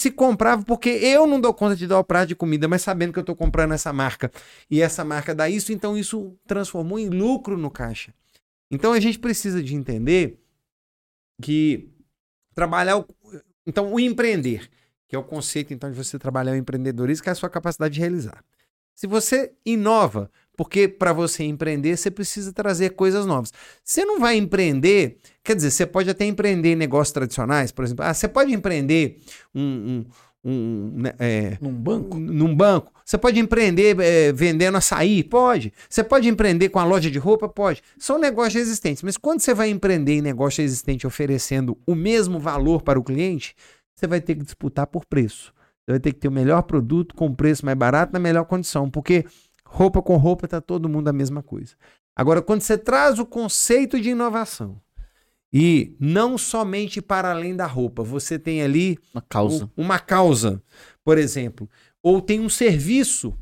se comprava porque eu não dou conta de dar o prato de comida, mas sabendo que eu estou comprando essa marca e essa marca dá isso, então isso transformou em lucro no caixa. Então a gente precisa de entender que trabalhar o, então o empreender, que é o conceito então de você trabalhar o empreendedorismo, que é a sua capacidade de realizar. Se você inova, porque para você empreender você precisa trazer coisas novas. Você não vai empreender, quer dizer, você pode até empreender em negócios tradicionais, por exemplo. Ah, você pode empreender um, um um, né, é, num banco? Num banco. Você pode empreender é, vendendo açaí? Pode. Você pode empreender com a loja de roupa? Pode. São negócios existentes. Mas quando você vai empreender em negócio existente oferecendo o mesmo valor para o cliente, você vai ter que disputar por preço. Você vai ter que ter o melhor produto com preço mais barato na melhor condição. Porque roupa com roupa está todo mundo a mesma coisa. Agora, quando você traz o conceito de inovação e não somente para além da roupa, você tem ali uma causa. uma causa, por exemplo, ou tem um serviço.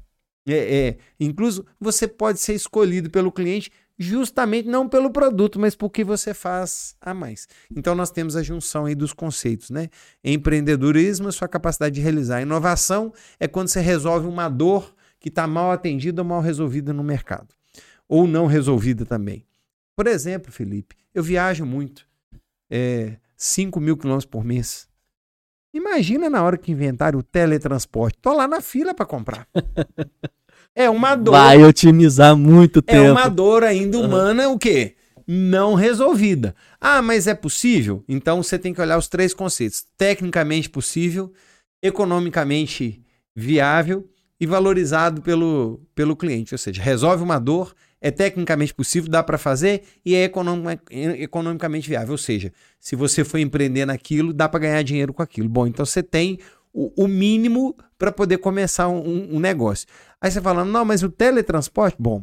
É, é, incluso você pode ser escolhido pelo cliente justamente não pelo produto, mas porque você faz a mais. Então nós temos a junção aí dos conceitos, né? Empreendedorismo, sua capacidade de realizar. Inovação é quando você resolve uma dor que está mal atendida ou mal resolvida no mercado, ou não resolvida também. Por exemplo, Felipe, eu viajo muito, é, 5 mil quilômetros por mês. Imagina na hora que inventaram o teletransporte. Tô lá na fila para comprar. É uma dor. Vai otimizar muito tempo. É uma dor ainda humana, uhum. o quê? Não resolvida. Ah, mas é possível? Então você tem que olhar os três conceitos: tecnicamente possível, economicamente viável e valorizado pelo, pelo cliente. Ou seja, resolve uma dor, é tecnicamente possível, dá para fazer e é economicamente viável. Ou seja, se você for empreender naquilo, dá para ganhar dinheiro com aquilo. Bom, então você tem o, o mínimo para poder começar um, um, negócio. Aí você fala, não, mas o teletransporte, bom.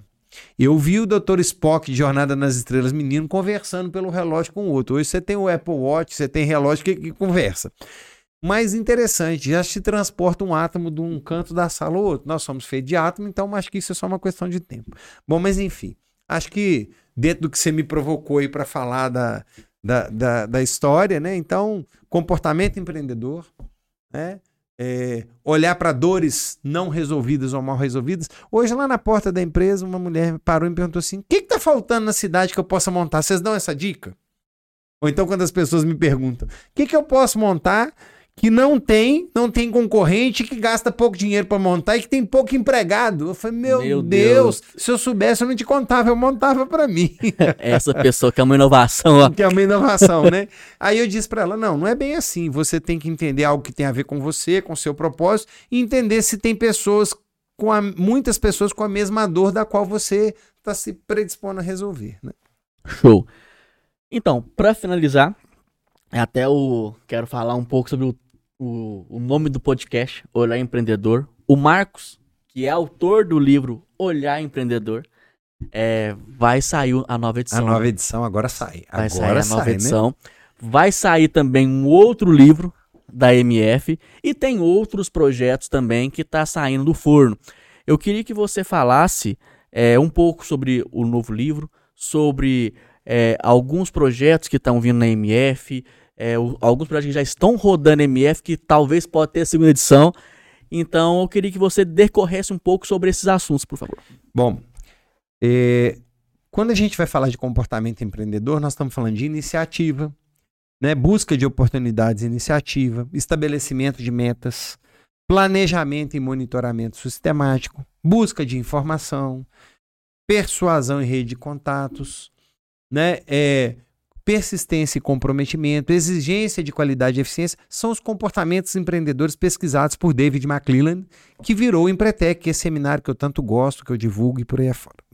Eu vi o Dr. Spock de Jornada nas Estrelas Menino conversando pelo relógio com o outro. Hoje você tem o Apple Watch, você tem relógio que, que conversa mais interessante, já se transporta um átomo de um canto da sala ao outro. Nós somos feitos de átomo, então acho que isso é só uma questão de tempo. Bom, mas enfim, acho que dentro do que você me provocou aí para falar da, da, da, da, história, né? Então, comportamento empreendedor, né? É, olhar para dores não resolvidas ou mal resolvidas. Hoje, lá na porta da empresa, uma mulher parou e me perguntou assim: o que está faltando na cidade que eu possa montar? Vocês dão essa dica? Ou então, quando as pessoas me perguntam: o que, que eu posso montar que não tem, não tem concorrente, que gasta pouco dinheiro para montar e que tem pouco empregado. Eu falei, meu, meu Deus, Deus, se eu soubesse, eu não te contava, eu montava para mim. Essa pessoa que é uma inovação, ó. Que é uma inovação, né? Aí eu disse para ela, não, não é bem assim. Você tem que entender algo que tem a ver com você, com seu propósito, e entender se tem pessoas com a, muitas pessoas com a mesma dor da qual você está se predispondo a resolver, né? Show. Então, para finalizar, até o quero falar um pouco sobre o o, o nome do podcast, Olhar Empreendedor. O Marcos, que é autor do livro Olhar Empreendedor, é, vai sair a nova edição. A nova edição agora sai. Vai agora sair a nova sai, né? edição. Né? Vai sair também um outro livro da MF e tem outros projetos também que está saindo do forno. Eu queria que você falasse é, um pouco sobre o novo livro, sobre é, alguns projetos que estão vindo na MF, é, o, alguns projetos que já estão rodando MF, que talvez pode ter segunda edição. Então, eu queria que você decorresse um pouco sobre esses assuntos, por favor. Bom, é, quando a gente vai falar de comportamento empreendedor, nós estamos falando de iniciativa, né, busca de oportunidades iniciativa, estabelecimento de metas, planejamento e monitoramento sistemático, busca de informação, persuasão e rede de contatos, né, é, persistência e comprometimento, exigência de qualidade e eficiência são os comportamentos empreendedores pesquisados por David McClelland, que virou o Empretec, que é esse seminário que eu tanto gosto, que eu divulgo e por aí afora.